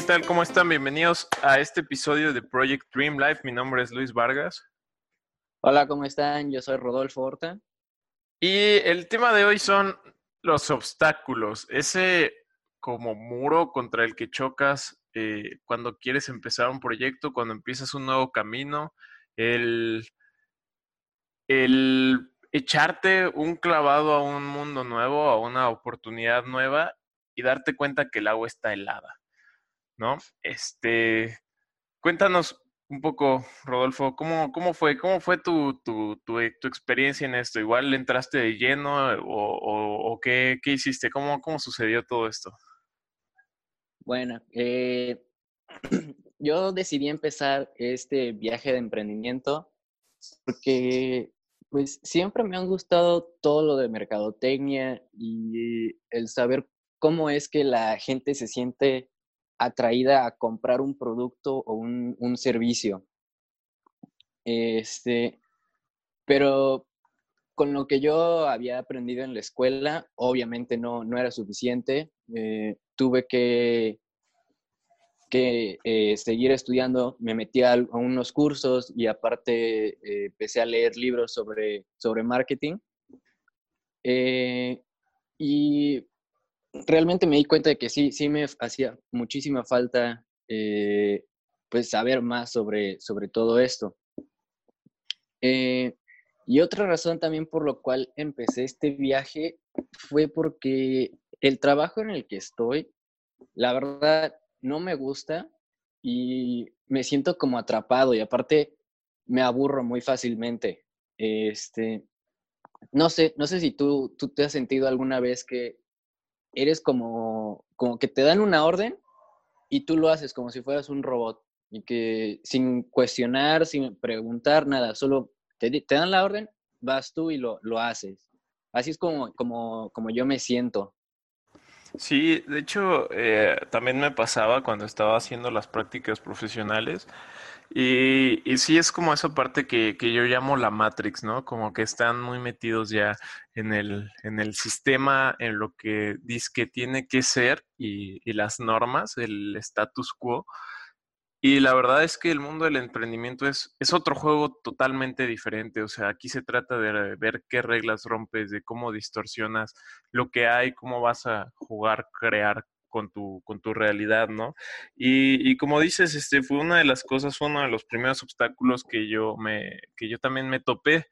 ¿qué tal? ¿Cómo están? Bienvenidos a este episodio de Project Dream Life. Mi nombre es Luis Vargas. Hola, ¿cómo están? Yo soy Rodolfo Horta. Y el tema de hoy son los obstáculos, ese como muro contra el que chocas eh, cuando quieres empezar un proyecto, cuando empiezas un nuevo camino, el, el echarte un clavado a un mundo nuevo, a una oportunidad nueva y darte cuenta que el agua está helada, ¿no? Este, cuéntanos un poco, Rodolfo, ¿cómo, cómo fue, cómo fue tu, tu, tu, tu, experiencia en esto? ¿Igual entraste de lleno o, o, o qué, qué, hiciste? ¿Cómo, ¿Cómo sucedió todo esto? Bueno, eh, yo decidí empezar este viaje de emprendimiento porque pues siempre me han gustado todo lo de mercadotecnia y el saber cómo es que la gente se siente atraída a comprar un producto o un, un servicio. Este, pero con lo que yo había aprendido en la escuela, obviamente no, no era suficiente. Eh, tuve que, que eh, seguir estudiando, me metí a, unos cursos y aparte eh, empecé a leer libros sobre, sobre marketing. Y realmente me di cuenta de que sí, sí me hacía muchísima falta eh, pues saber más sobre, sobre todo esto. Eh, y otra razón también por lo cual empecé este viaje fue porque el trabajo en el que estoy, la verdad, no me gusta y me siento como atrapado y aparte me aburro muy fácilmente. Este, no sé, no sé si tú, tú te has sentido alguna vez que eres como, como que te dan una orden y tú lo haces como si fueras un robot y que sin cuestionar, sin preguntar nada, solo te, te dan la orden, vas tú y lo, lo haces. Así es como, como, como yo me siento. Sí, de hecho, eh, también me pasaba cuando estaba haciendo las prácticas profesionales. Y, y sí es como esa parte que, yo llamo la Matrix, ¿no? Como que están muy metidos ya en el, sistema, en lo que dice que tiene que ser y, y las normas, el status quo. Y la verdad es que el mundo del emprendimiento es, es otro juego totalmente diferente. O sea, aquí se trata de ver qué reglas rompes, de cómo distorsionas lo que hay, cómo vas a jugar, crear con tu, con tu realidad, ¿no? Y, como dices, este fue una de las cosas, fue uno de los primeros obstáculos que yo me, que yo también me topé,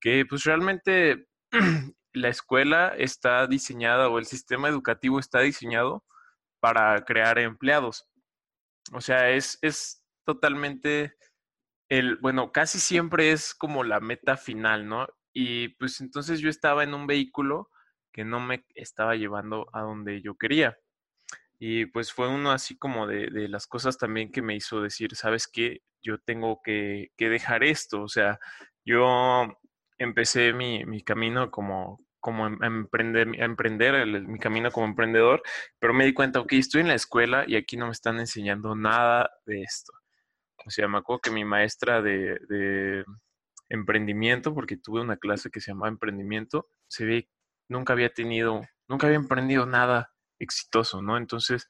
que pues realmente la escuela está diseñada o el sistema educativo está diseñado para crear empleados. O sea, es, es totalmente el, bueno, casi siempre es como la meta final, ¿no? Y pues entonces yo estaba en un vehículo que no me estaba llevando a donde yo quería. Y pues fue uno así como de, de, las cosas también que me hizo decir, ¿sabes qué? Yo tengo que, que dejar esto. O sea, yo empecé mi, mi camino como, como a emprender, emprender mi camino como emprendedor, pero me di cuenta, ok, estoy en la escuela y aquí no me están enseñando nada de esto. O sea, me acuerdo que mi maestra de, de emprendimiento, porque tuve una clase que se llamaba emprendimiento, se ve, nunca había tenido, nunca había emprendido nada exitoso, ¿no? Entonces,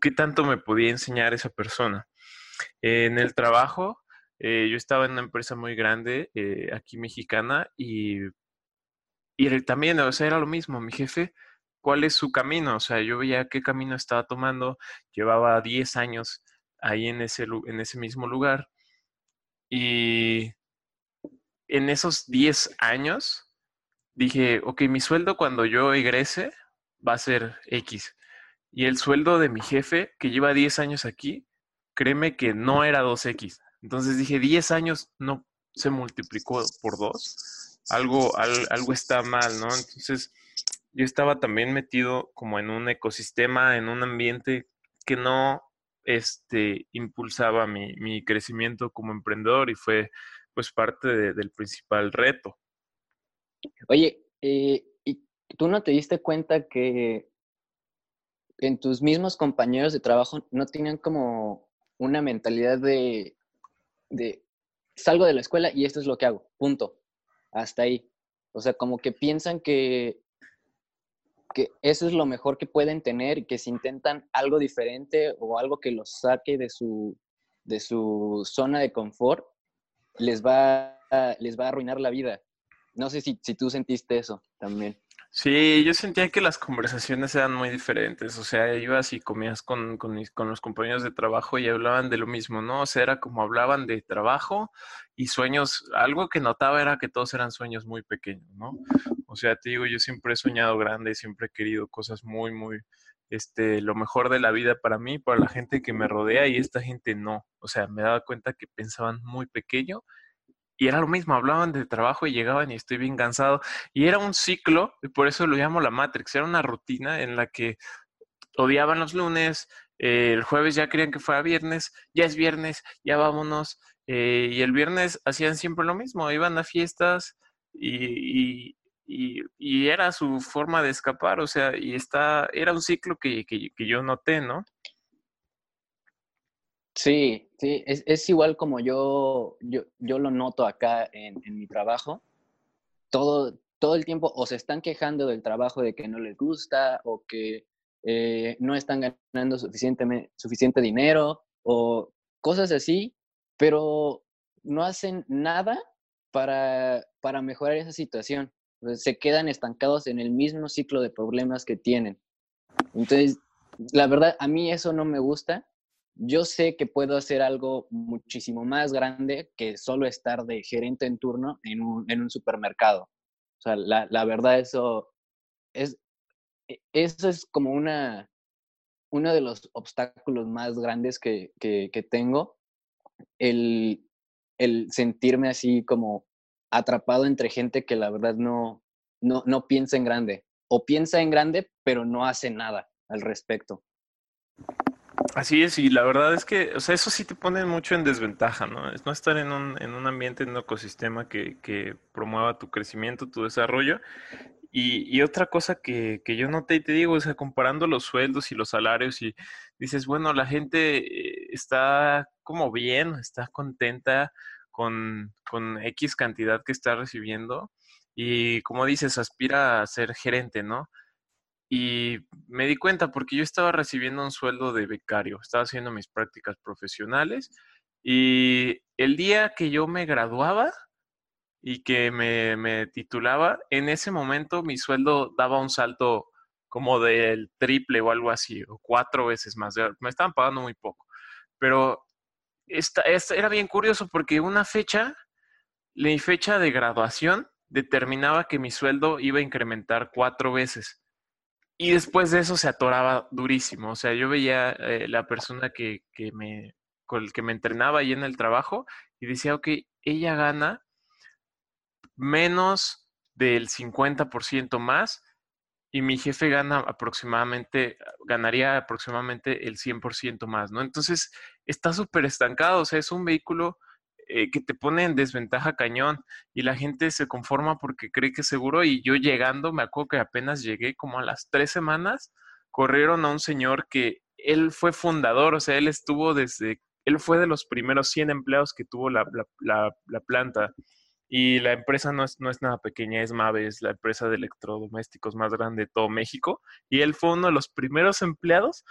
¿qué tanto me podía enseñar esa persona? En el trabajo, eh, yo estaba en una empresa muy grande, eh, aquí mexicana, y, y también, o sea, era lo mismo, mi jefe, ¿cuál es su camino? O sea, yo veía qué camino estaba tomando, llevaba 10 años ahí en ese, en ese mismo lugar, y en esos 10 años dije, ok, mi sueldo cuando yo egrese va a ser X. Y el sueldo de mi jefe, que lleva 10 años aquí, créeme que no era 2X. Entonces dije, 10 años no se multiplicó por 2. Algo, al, algo está mal, ¿no? Entonces yo estaba también metido como en un ecosistema, en un ambiente que no este, impulsaba mi, mi crecimiento como emprendedor y fue pues parte de, del principal reto. Oye, eh, ¿tú no te diste cuenta que en tus mismos compañeros de trabajo no tenían como una mentalidad de, de salgo de la escuela y esto es lo que hago, punto, hasta ahí. O sea, como que piensan que que eso es lo mejor que pueden tener y que si intentan algo diferente o algo que los saque de su, de su zona de confort, les va, a, les va a arruinar la vida. No sé si, si tú sentiste eso también. Sí, yo sentía que las conversaciones eran muy diferentes, o sea, ibas y comías con, con, con, los compañeros de trabajo y hablaban de lo mismo, ¿no? O sea, era como hablaban de trabajo y sueños, algo que notaba era que todos eran sueños muy pequeños, ¿no? O sea, te digo, yo siempre he soñado grande, siempre he querido cosas muy, muy, este, lo mejor de la vida para mí, para la gente que me rodea y esta gente no, o sea, me daba cuenta que pensaban muy pequeño y era lo mismo, hablaban de trabajo y llegaban y estoy bien cansado. Y era un ciclo, y por eso lo llamo la Matrix, era una rutina en la que odiaban los lunes, eh, el jueves ya querían que fuera viernes, ya es viernes, ya vámonos. Eh, y el viernes hacían siempre lo mismo, iban a fiestas y, y, y, era su forma de escapar, o sea, y está, era un ciclo que, que, que yo noté, ¿no? Sí, sí, es, es igual como yo, yo, yo, lo noto acá en, en, mi trabajo. Todo, todo el tiempo o se están quejando del trabajo de que no les gusta o que eh, no están ganando suficiente, suficiente dinero o cosas así, pero no hacen nada para, para mejorar esa situación. Se quedan estancados en el mismo ciclo de problemas que tienen. Entonces, la verdad, a mí eso no me gusta yo sé que puedo hacer algo muchísimo más grande que solo estar de gerente en turno en un, supermercado. O sea, la, la, verdad eso es, e, eso es como una, uno de los obstáculos más grandes que, que, que tengo, el, el sentirme así como atrapado entre gente que la verdad no, no, no piensa en grande o piensa en grande pero no hace nada al respecto. Así es, y la verdad es que, o sea, eso sí te pone mucho en desventaja, ¿no? Es no estar en un, en un ambiente, en un ecosistema que, que promueva tu crecimiento, tu desarrollo. Y, y otra cosa que, que, yo noté y te digo, o sea, comparando los sueldos y los salarios y dices, bueno, la gente eh, está como bien, está contenta con, con X cantidad que está recibiendo y como dices, aspira a ser gerente, ¿no? Y me di cuenta porque yo estaba recibiendo un sueldo de becario, estaba haciendo mis prácticas profesionales y el día que yo me graduaba y que me, me titulaba, en ese momento mi sueldo daba un salto como del triple o algo así, o cuatro veces más. Me estaban pagando muy poco. Pero esta, esta era bien curioso porque una fecha, mi fecha de graduación, determinaba que mi sueldo iba a incrementar cuatro veces. Y después de eso se atoraba durísimo. O sea, yo veía eh, la persona que, que, me, con el que me entrenaba ahí en el trabajo y decía, ok, ella gana menos del 50% más y mi jefe gana aproximadamente, ganaría aproximadamente el 100% más, ¿no? Entonces, está súper estancado, o sea, es un vehículo eh, que te pone en desventaja cañón y la gente se conforma porque cree que es seguro y yo llegando, me acuerdo que apenas llegué como a las tres semanas, corrieron a un señor que él fue fundador, o sea, él estuvo desde, él fue de los primeros 100 empleados que tuvo la, la, la, la planta y la empresa no es, no es nada pequeña, es Mave, es la empresa de electrodomésticos más grande de todo México y él fue uno de los primeros empleados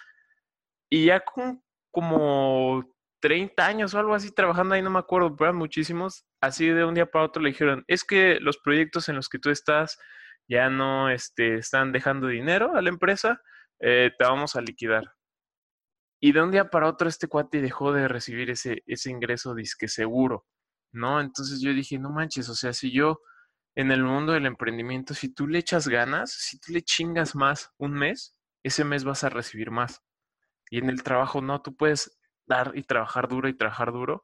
y ya con como 30 años o algo así trabajando ahí, no me acuerdo, pero eran muchísimos. Así de un día para otro le dijeron, es que los proyectos en los que tú estás ya no este, están dejando dinero a la empresa, eh, te vamos a liquidar. Y de un día para otro este cuate dejó de recibir ese, ese ingreso disque seguro, ¿no? Entonces yo dije, no manches, o sea, si yo en el mundo del emprendimiento, si tú le echas ganas, si tú le chingas más un mes, ese mes vas a recibir más. Y en el trabajo no, tú puedes dar y trabajar duro y trabajar duro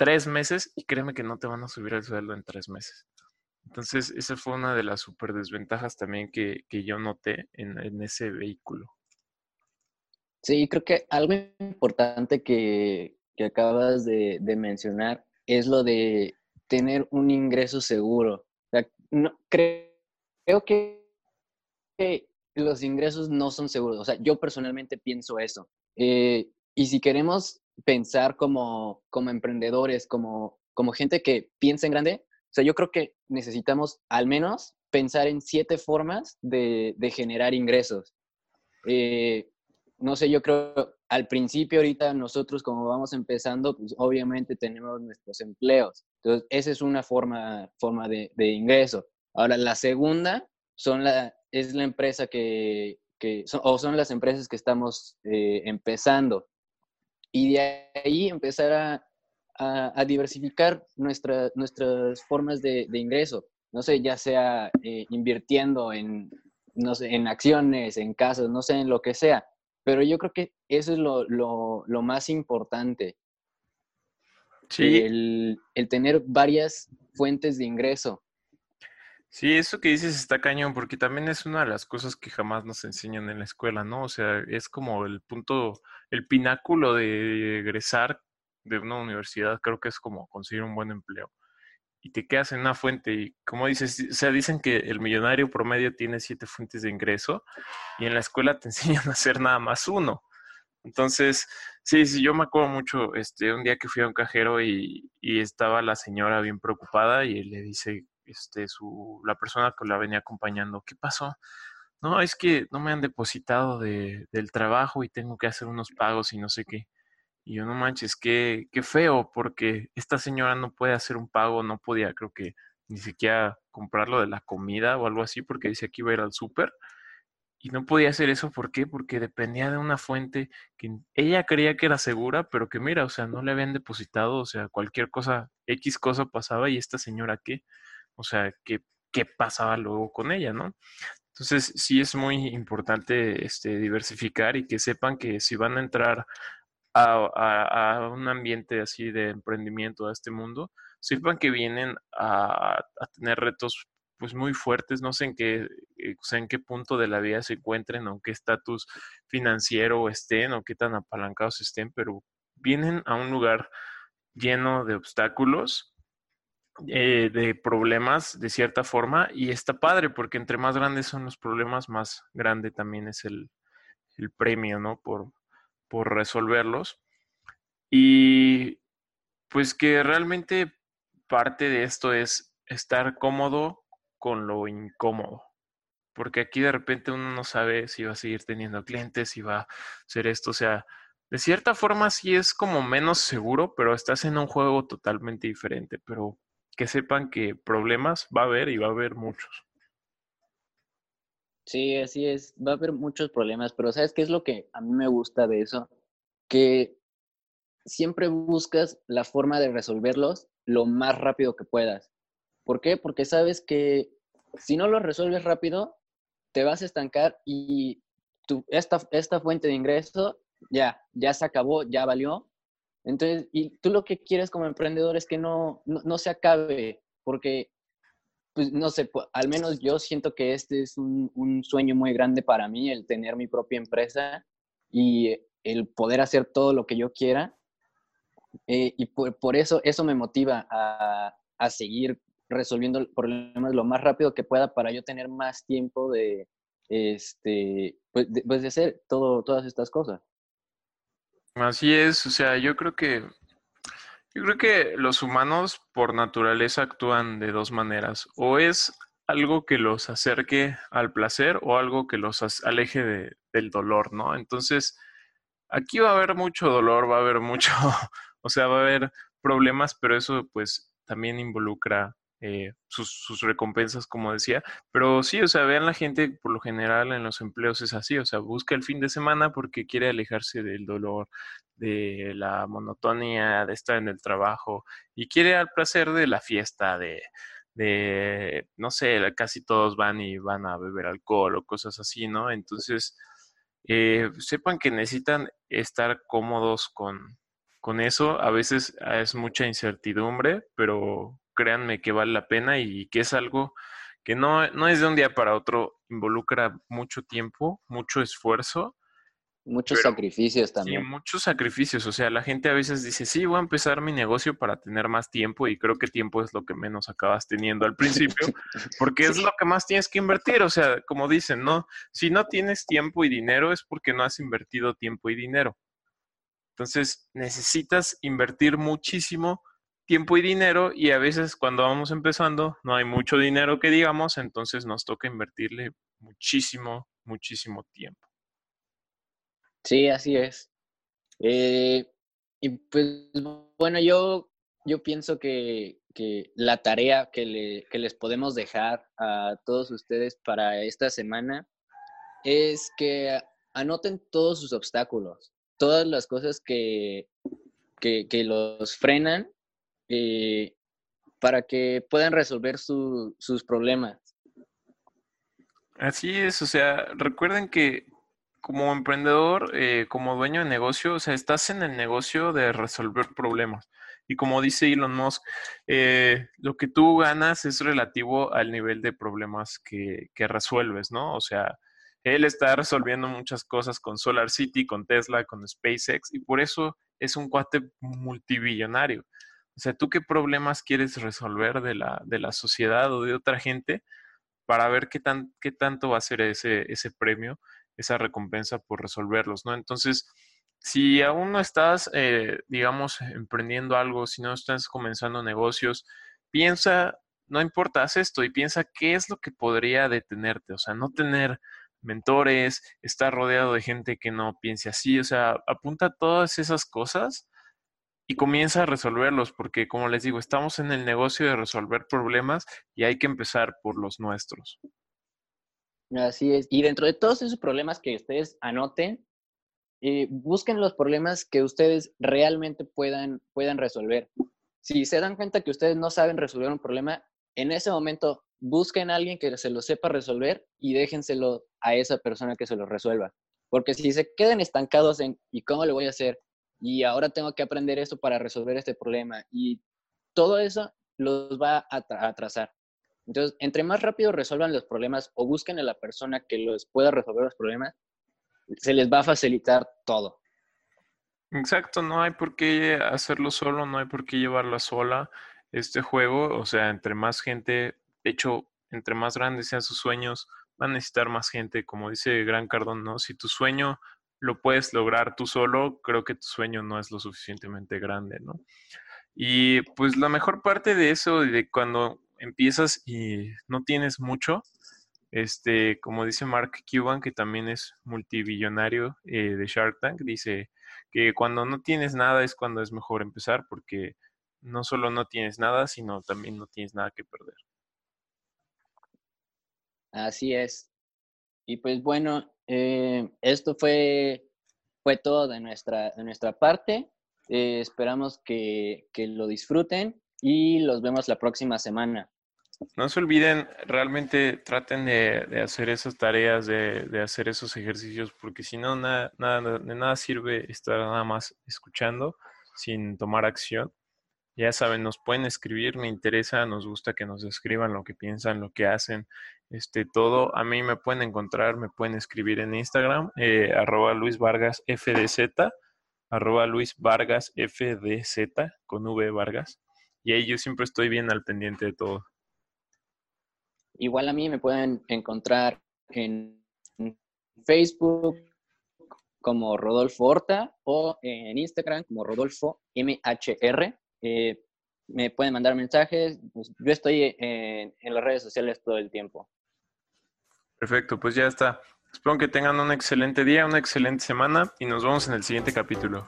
tres meses y créeme que no te van a subir el sueldo en tres meses. Entonces, esa fue una de las super desventajas también que, que yo noté en, en, ese vehículo. Sí, creo que algo importante que, que acabas de, mencionar es lo de tener un ingreso seguro. No, creo, creo que, que, los ingresos no son seguros. O sea, yo personalmente pienso eso. Eh, y si queremos pensar como, como emprendedores, como, como gente que piensa en grande, o sea, yo creo que necesitamos al menos pensar en siete formas de, generar ingresos. Eh, no sé, yo creo, al principio ahorita nosotros como vamos empezando, pues obviamente tenemos nuestros empleos. Entonces, esa es una forma, forma de, ingreso. Ahora, la segunda son la, es la empresa que, que son, o son las empresas que estamos eh, empezando. Y de ahí empezar a, a, diversificar nuestra, nuestras formas de, de, ingreso. No sé, ya sea eh, invirtiendo en, no sé, en acciones, en casas, no sé, en lo que sea. Pero yo creo que eso es lo, lo, lo más importante. Sí. El, el, tener varias fuentes de ingreso. Sí, eso que dices está cañón, porque también es una de las cosas que jamás nos enseñan en la escuela, ¿no? O sea, es como el punto, el pináculo de egresar de una universidad, creo que es como conseguir un buen empleo. Y te quedas en una fuente y como dices, o sea, dicen que el millonario promedio tiene siete fuentes de ingreso y en la escuela te enseñan a hacer nada más uno. Entonces, sí, sí, yo me acuerdo mucho, este, un día que fui a un cajero y, y estaba la señora bien preocupada y le dice, este, la persona que la venía acompañando, ¿qué pasó? No, es que no me han depositado de, del trabajo y tengo que hacer unos pagos y no sé qué. Y yo no manches, qué, qué feo, porque esta señora no puede hacer un pago, no podía, creo que ni siquiera comprarlo de la comida o algo así, porque decía que iba a ir al súper. Y no podía hacer eso, ¿por qué? Porque dependía de una fuente que ella creía que era segura, pero que mira, o sea, no le habían depositado, o sea, cualquier cosa, X cosa pasaba y esta señora qué. O sea, ¿qué, qué pasaba luego con ella, no? Entonces, sí es muy importante este, diversificar y que sepan que si van a entrar a, un ambiente así de emprendimiento, a este mundo, sepan que vienen a, tener retos pues muy fuertes, no sé en qué, eh, en qué punto de la vida se encuentren o qué estatus financiero estén o qué tan apalancados estén, pero vienen a un lugar lleno de obstáculos eh, de problemas de cierta forma y está padre porque entre más grandes son los problemas, más grande también es el, premio, ¿no? Por, por resolverlos. Y pues que realmente parte de esto es estar cómodo con lo incómodo. Porque aquí de repente uno no sabe si va a seguir teniendo clientes, si va a hacer esto. O sea, de cierta forma sí es como menos seguro, pero estás en un juego totalmente diferente. Pero que sepan que problemas va a haber y va a haber muchos. Sí, así es, va a haber muchos problemas, pero ¿sabes qué es lo que a mí me gusta de eso? Que siempre buscas la forma de resolverlos lo más rápido que puedas. ¿Por qué? Porque sabes que si no lo resuelves rápido, te vas a estancar y tu, esta, esta fuente de ingreso ya, ya se acabó, ya valió entonces, y tú lo que quieres como emprendedor es que no, no, se acabe, porque, pues, no sé, al menos yo siento que este es un, un, sueño muy grande para mí, el tener mi propia empresa y el poder hacer todo lo que yo quiera. Eh, y por, por, eso, eso me motiva a, a seguir resolviendo problemas lo más rápido que pueda para yo tener más tiempo de, este, pues, pues de hacer todo, todas estas cosas. Así es, o sea, yo creo que yo creo que los humanos por naturaleza actúan de dos maneras. O es algo que los acerque al placer o algo que los aleje de, del dolor, ¿no? Entonces, aquí va a haber mucho dolor, va a haber mucho, o sea, va a haber problemas, pero eso pues también involucra eh, sus, recompensas, como decía. Pero sí, o sea, vean la gente, por lo general en los empleos es así, o sea, busca el fin de semana porque quiere alejarse del dolor, de la monotonía, de estar en el trabajo y quiere al placer de la fiesta, de, no sé, casi todos van y van a beber alcohol o cosas así, ¿no? Entonces, eh, sepan que necesitan estar cómodos con, con eso. A veces es mucha incertidumbre, pero créanme que vale la pena y que es algo que no, no es de un día para otro, involucra mucho tiempo, mucho esfuerzo. Muchos sacrificios también. Muchos sacrificios. O sea, la gente a veces dice, sí, voy a empezar mi negocio para tener más tiempo y creo que tiempo es lo que menos acabas teniendo al principio, porque es lo que más tienes que invertir. O sea, como dicen, ¿no? Si no tienes tiempo y dinero es porque no has invertido tiempo y dinero. Entonces, necesitas invertir muchísimo tiempo y dinero y a veces cuando vamos empezando no hay mucho dinero que digamos, entonces nos toca invertirle muchísimo, muchísimo tiempo. Sí, así es. Eh, y pues bueno, yo, yo pienso que, la tarea que, que les podemos dejar a todos ustedes para esta semana es que anoten todos sus obstáculos, todas las cosas que, que, los frenan eh, para que puedan resolver sus problemas. Así es, o sea, recuerden que como emprendedor, eh, como dueño de negocio, o sea, estás en el negocio de resolver problemas. Y como dice Elon Musk, eh, lo que tú ganas es relativo al nivel de problemas que, que resuelves, ¿no? O sea, él está resolviendo muchas cosas con Solar City, con Tesla, con SpaceX, y por eso es un cuate multibillonario. O sea, ¿tú qué problemas quieres resolver de la, de la sociedad o de otra gente para ver qué, tan, qué tanto va a ser ese, ese premio, esa recompensa por resolverlos, ¿no? Entonces, si aún no estás, eh, digamos, emprendiendo algo, si no estás comenzando negocios, piensa, no importa, haz esto y piensa qué es lo que podría detenerte, o sea, no tener mentores, estar rodeado de gente que no piense así, o sea, apunta todas esas cosas y comienza a resolverlos, porque como les digo, estamos en el negocio de resolver problemas y hay que empezar por los nuestros. Así es. Y dentro de todos esos problemas que ustedes anoten, eh, busquen los problemas que ustedes realmente puedan, puedan resolver. Si se dan cuenta que ustedes no saben resolver un problema, en ese momento busquen a alguien que se lo sepa resolver y déjenselo a esa persona que se lo resuelva. Porque si se quedan estancados en ¿y cómo le voy a hacer? Y ahora tengo que aprender esto para resolver este problema. Y todo eso los va a atrasar. Entonces, entre más rápido resuelvan los problemas o busquen a la persona que los pueda resolver los problemas, se les va a facilitar todo. Exacto, no hay por qué hacerlo solo, no hay por qué llevarla sola este juego. O sea, entre más gente, de hecho, entre más grandes sean sus sueños, va a necesitar más gente, como dice Gran Cardón, ¿no? Si tu sueño lo puedes lograr tú solo, creo que tu sueño no es lo suficientemente grande, ¿no? Y pues la mejor parte de eso, de cuando empiezas y no tienes mucho, este, como dice Mark Cuban, que también es multibillonario eh, de Shark Tank, dice que cuando no tienes nada es cuando es mejor empezar porque no solo no tienes nada, sino también no tienes nada que perder. Así es. Y pues bueno, eh, esto fue, fue todo de nuestra, de nuestra parte. Eh, esperamos que, que lo disfruten y los vemos la próxima semana. No se olviden, realmente traten de, de hacer esas tareas, de, de, hacer esos ejercicios, porque si no, nada, nada, de nada sirve estar nada más escuchando sin tomar acción. Ya saben, nos pueden escribir, me interesa, nos gusta que nos escriban lo que piensan, lo que hacen, este, todo. A mí me pueden encontrar, me pueden escribir en Instagram, eh, arroba Luis Vargas FDZ, arroba Luis Vargas FDZ, con V Vargas. Y ahí yo siempre estoy bien al pendiente de todo. Igual a mí me pueden encontrar en Facebook como Rodolfo Horta o en Instagram como Rodolfo MHR. Eh, me pueden mandar mensajes. Pues, yo estoy en, en las redes sociales todo el tiempo. Perfecto, pues ya está. Espero que tengan un excelente día, una excelente semana y nos vemos en el siguiente capítulo.